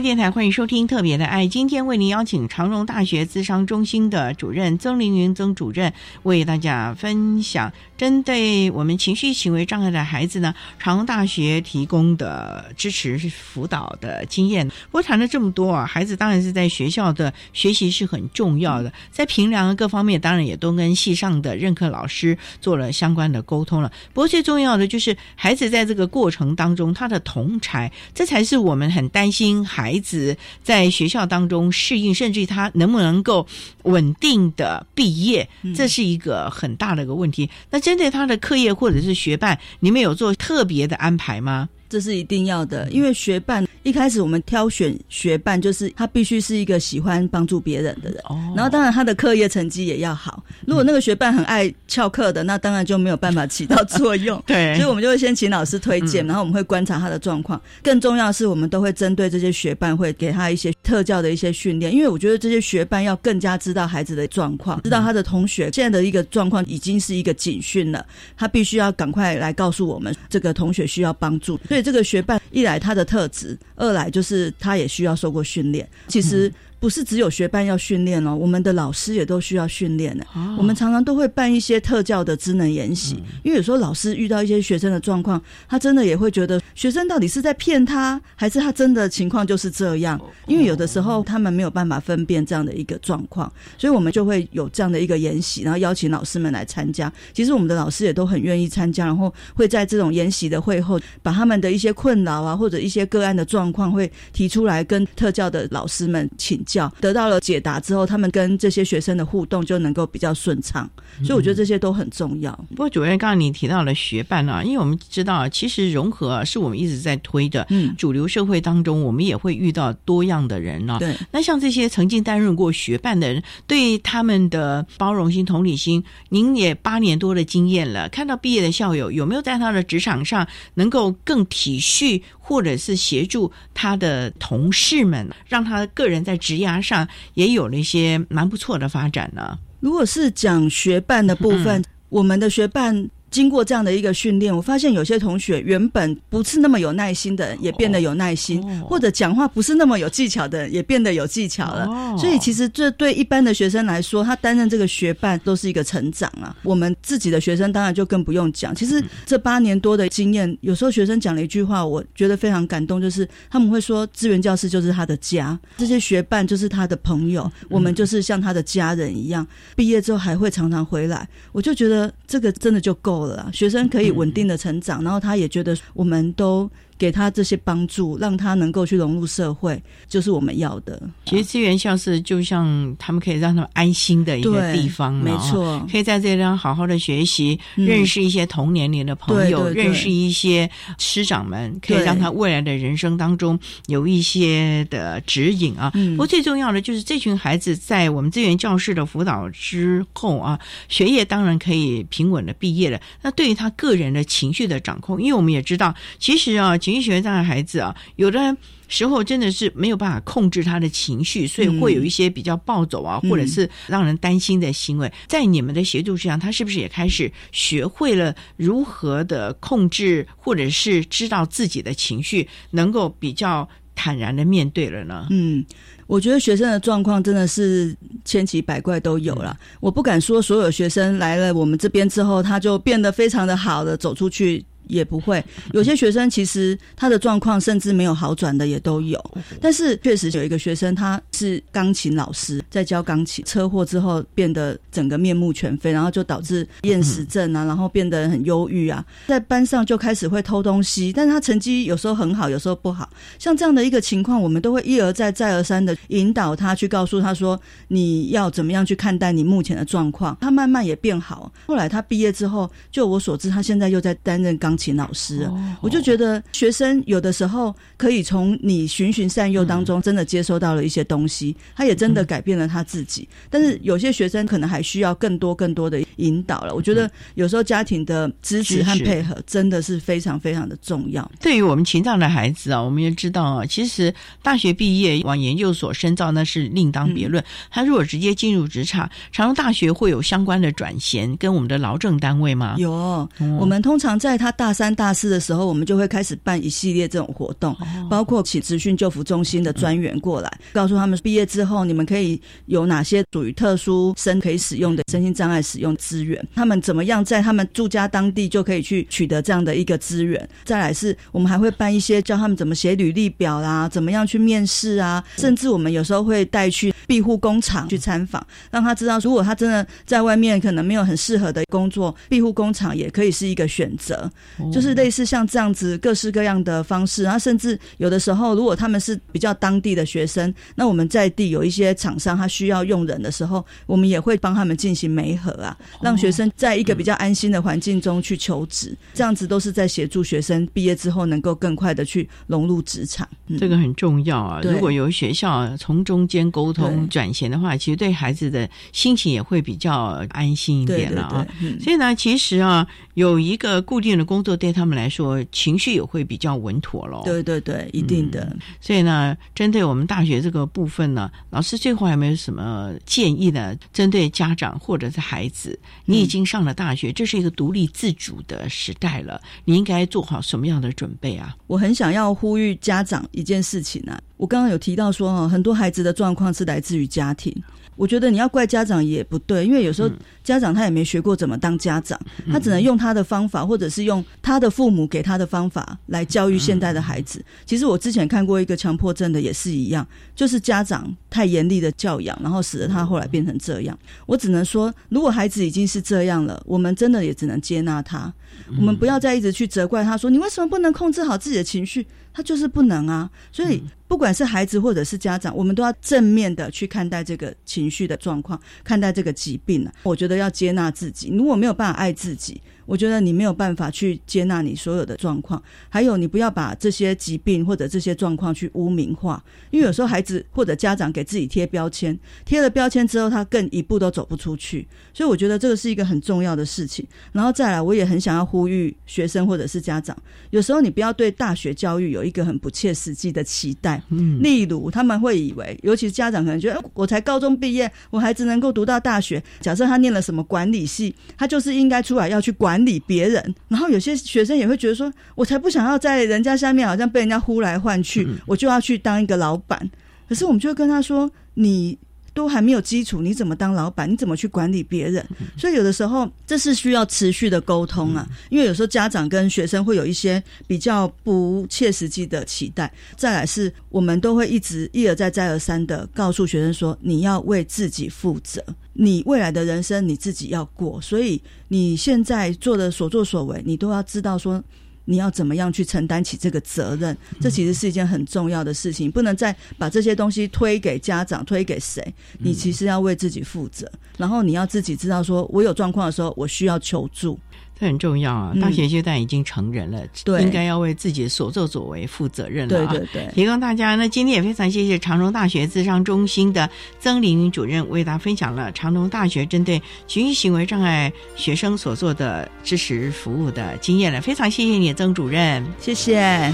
电台欢迎收听特别的爱，今天为您邀请长荣大学资商中心的主任曾凌云曾主任为大家分享针对我们情绪行为障碍的孩子呢，长荣大学提供的支持辅导的经验。不过谈了这么多啊，孩子当然是在学校的学习是很重要的，在平量各方面当然也都跟系上的任课老师做了相关的沟通了。不过最重要的就是孩子在这个过程当中他的同才，这才是我们很担心。孩孩子在学校当中适应，甚至于他能不能够稳定的毕业，这是一个很大的一个问题。那针对他的课业或者是学伴，你们有做特别的安排吗？这是一定要的，因为学伴。一开始我们挑选学伴，就是他必须是一个喜欢帮助别人的人，然后当然他的课业成绩也要好。如果那个学伴很爱翘课的，那当然就没有办法起到作用。(laughs) 对，所以我们就会先请老师推荐，然后我们会观察他的状况。更重要的是，我们都会针对这些学伴，会给他一些特教的一些训练，因为我觉得这些学伴要更加知道孩子的状况，知道他的同学现在的一个状况已经是一个警讯了，他必须要赶快来告诉我们这个同学需要帮助。所以这个学伴一来他的特质，二来就是他也需要受过训练。其实。不是只有学班要训练哦，我们的老师也都需要训练的。我们常常都会办一些特教的职能研习，因为有时候老师遇到一些学生的状况，他真的也会觉得学生到底是在骗他，还是他真的情况就是这样？因为有的时候他们没有办法分辨这样的一个状况，所以我们就会有这样的一个研习，然后邀请老师们来参加。其实我们的老师也都很愿意参加，然后会在这种研习的会后，把他们的一些困扰啊，或者一些个案的状况，会提出来跟特教的老师们请。教得到了解答之后，他们跟这些学生的互动就能够比较顺畅，所以我觉得这些都很重要。不过主任刚刚你提到了学伴啊，因为我们知道其实融合是我们一直在推的，嗯，主流社会当中我们也会遇到多样的人呢。对，那像这些曾经担任过学伴的人，对他们的包容心、同理心，您也八年多的经验了，看到毕业的校友有没有在他的职场上能够更体恤？或者是协助他的同事们，让他个人在职涯上也有了一些蛮不错的发展呢。如果是讲学伴的部分，我们的学伴。经过这样的一个训练，我发现有些同学原本不是那么有耐心的人，也变得有耐心；或者讲话不是那么有技巧的人，也变得有技巧了。所以，其实这对一般的学生来说，他担任这个学伴都是一个成长啊。我们自己的学生当然就更不用讲。其实这八年多的经验，有时候学生讲了一句话，我觉得非常感动，就是他们会说：“资源教师就是他的家，这些学伴就是他的朋友，我们就是像他的家人一样。毕业之后还会常常回来。”我就觉得这个真的就够了。学生可以稳定的成长，然后他也觉得我们都。给他这些帮助，让他能够去融入社会，就是我们要的。其实资源校是就像他们可以让他们安心的一个地方，没错，可以在这里好好的学习，认识一些同年龄的朋友，认识一些师长们，可以让他未来的人生当中有一些的指引啊。不过最重要的就是这群孩子在我们资源教室的辅导之后啊，学业当然可以平稳的毕业了。那对于他个人的情绪的掌控，因为我们也知道，其实啊。情绪学障的孩子啊，有的时候真的是没有办法控制他的情绪，所以会有一些比较暴走啊，或者是让人担心的行为。在你们的协助之下，他是不是也开始学会了如何的控制，或者是知道自己的情绪，能够比较坦然的面对了呢？嗯，我觉得学生的状况真的是千奇百怪都有了。我不敢说所有学生来了我们这边之后，他就变得非常的好的走出去。也不会，有些学生其实他的状况甚至没有好转的也都有。但是确实有一个学生，他是钢琴老师，在教钢琴，车祸之后变得整个面目全非，然后就导致厌食症啊，然后变得很忧郁啊，在班上就开始会偷东西。但是他成绩有时候很好，有时候不好。像这样的一个情况，我们都会一而再、再而三的引导他去告诉他说，你要怎么样去看待你目前的状况。他慢慢也变好。后来他毕业之后，就我所知，他现在又在担任钢。琴老师，我就觉得学生有的时候可以从你循循善诱当中，真的接收到了一些东西，他也真的改变了他自己。但是有些学生可能还需要更多更多的引导了。我觉得有时候家庭的支持和配合真的是非常非常的重要。对于我们情障的孩子啊，我们也知道啊，其实大学毕业往研究所深造那是另当别论。他如果直接进入职场，长荣大学会有相关的转衔跟我们的劳政单位吗？有，我们通常在他大。大三、大四的时候，我们就会开始办一系列这种活动，包括请资讯救扶中心的专员过来，告诉他们毕业之后你们可以有哪些属于特殊生可以使用的身心障碍使用资源，他们怎么样在他们住家当地就可以去取得这样的一个资源。再来是我们还会办一些教他们怎么写履历表啦，怎么样去面试啊，甚至我们有时候会带去庇护工厂去参访，让他知道如果他真的在外面可能没有很适合的工作，庇护工厂也可以是一个选择。就是类似像这样子各式各样的方式，然后甚至有的时候，如果他们是比较当地的学生，那我们在地有一些厂商他需要用人的时候，我们也会帮他们进行媒合啊，让学生在一个比较安心的环境中去求职，这样子都是在协助学生毕业之后能够更快的去融入职场。这个很重要啊！如果有学校从中间沟通转衔的话，其实对孩子的心情也会比较安心一点了啊。所以呢，其实啊，有一个固定的工作对他们来说，情绪也会比较稳妥咯。对对对，一定的。所以呢，针对我们大学这个部分呢，老师最后有没有什么建议呢？针对家长或者是孩子，你已经上了大学，这是一个独立自主的时代了，你应该做好什么样的准备啊？我很想要呼吁家长一件事情啊，我刚刚有提到说哈，很多孩子的状况是来自于家庭。我觉得你要怪家长也不对，因为有时候家长他也没学过怎么当家长，他只能用他的方法，或者是用他的父母给他的方法来教育现代的孩子。其实我之前看过一个强迫症的，也是一样，就是家长太严厉的教养，然后使得他后来变成这样。我只能说，如果孩子已经是这样了，我们真的也只能接纳他，我们不要再一直去责怪他说你为什么不能控制好自己的情绪。他就是不能啊，所以不管是孩子或者是家长，我们都要正面的去看待这个情绪的状况，看待这个疾病啊。我觉得要接纳自己，如果没有办法爱自己。我觉得你没有办法去接纳你所有的状况，还有你不要把这些疾病或者这些状况去污名化，因为有时候孩子或者家长给自己贴标签，贴了标签之后，他更一步都走不出去。所以我觉得这个是一个很重要的事情。然后再来，我也很想要呼吁学生或者是家长，有时候你不要对大学教育有一个很不切实际的期待。嗯，例如他们会以为，尤其是家长可能觉得，我才高中毕业，我孩子能够读到大学，假设他念了什么管理系，他就是应该出来要去管。管理别人，然后有些学生也会觉得说，我才不想要在人家下面，好像被人家呼来唤去，我就要去当一个老板。可是我们就会跟他说，你都还没有基础，你怎么当老板？你怎么去管理别人？所以有的时候这是需要持续的沟通啊，因为有时候家长跟学生会有一些比较不切实际的期待。再来是我们都会一直一而再再而三的告诉学生说，你要为自己负责。你未来的人生你自己要过，所以你现在做的所作所为，你都要知道说你要怎么样去承担起这个责任。这其实是一件很重要的事情，不能再把这些东西推给家长，推给谁？你其实要为自己负责，然后你要自己知道说，我有状况的时候，我需要求助。这很重要啊！大学阶段已经成人了，应该要为自己所作所为负责任了啊！对对对，提供大家。那今天也非常谢谢长荣大学智商中心的曾玲云主任为大家分享了长荣大学针对情绪行为障碍学生所做的支持服务的经验了。非常谢谢你，曾主任，谢谢。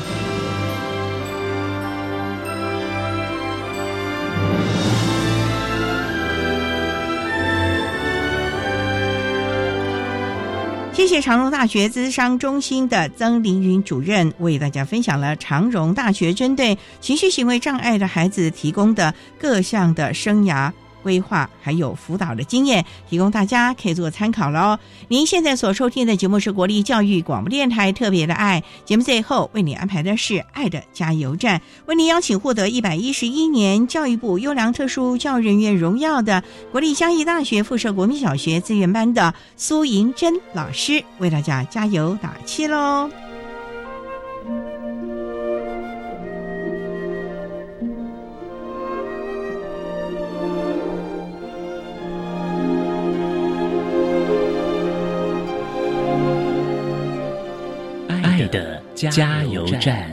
谢谢长荣大学资商中心的曾凌云主任为大家分享了长荣大学针对情绪行为障碍的孩子提供的各项的生涯。规划还有辅导的经验，提供大家可以做参考喽。您现在所收听的节目是国立教育广播电台特别的爱节目，最后为你安排的是爱的加油站，为您邀请获得一百一十一年教育部优良特殊教育人员荣耀的国立嘉义大学附设国民小学资源班的苏银珍老师，为大家加油打气喽。加油站。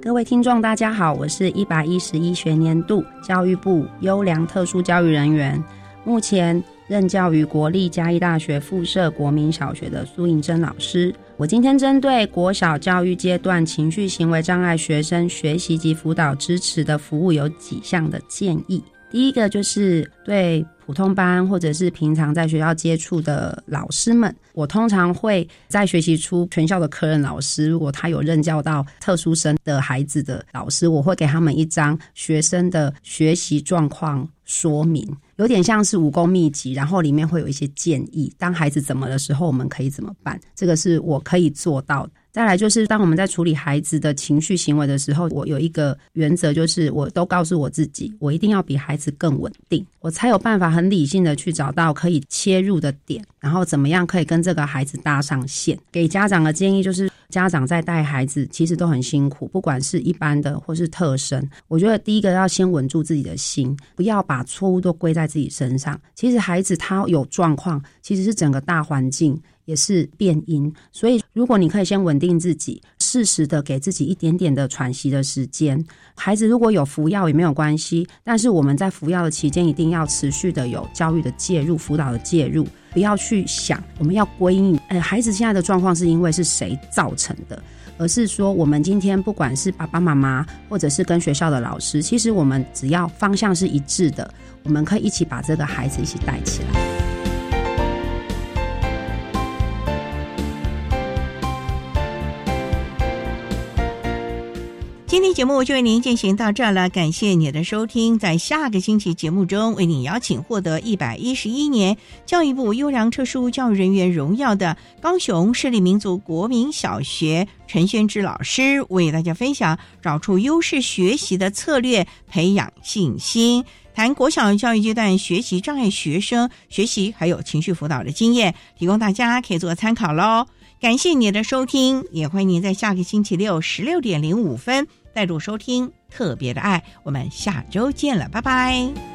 各位听众，大家好，我是一百一十一学年度教育部优良特殊教育人员，目前任教于国立嘉义大学附设国民小学的苏颖珍老师。我今天针对国小教育阶段情绪行为障碍学生学习及辅导支持的服务有几项的建议。第一个就是对普通班或者是平常在学校接触的老师们，我通常会在学习出全校的科任老师，如果他有任教到特殊生的孩子的老师，我会给他们一张学生的学习状况说明，有点像是武功秘籍，然后里面会有一些建议，当孩子怎么的时候，我们可以怎么办？这个是我可以做到的。再来就是当我们在处理孩子的情绪行为的时候，我有一个原则，就是我都告诉我自己，我一定要比孩子更稳定，我才有办法很理性的去找到可以切入的点，然后怎么样可以跟这个孩子搭上线。给家长的建议就是，家长在带孩子其实都很辛苦，不管是一般的或是特生，我觉得第一个要先稳住自己的心，不要把错误都归在自己身上。其实孩子他有状况，其实是整个大环境。也是变音，所以如果你可以先稳定自己，适时的给自己一点点的喘息的时间。孩子如果有服药也没有关系，但是我们在服药的期间一定要持续的有教育的介入、辅导的介入，不要去想我们要归因，呃，孩子现在的状况是因为是谁造成的，而是说我们今天不管是爸爸妈妈或者是跟学校的老师，其实我们只要方向是一致的，我们可以一起把这个孩子一起带起来。今天节目就为您进行到这儿了，感谢你的收听。在下个星期节目中，为您邀请获得一百一十一年教育部优良特殊教育人员荣耀的高雄市立民族国民小学陈宣之老师，为大家分享找出优势学习的策略，培养信心，谈国小教育阶段学习障碍学生学习还有情绪辅导的经验，提供大家可以做参考喽。感谢你的收听，也欢迎您在下个星期六十六点零五分。带入收听特别的爱，我们下周见了，拜拜。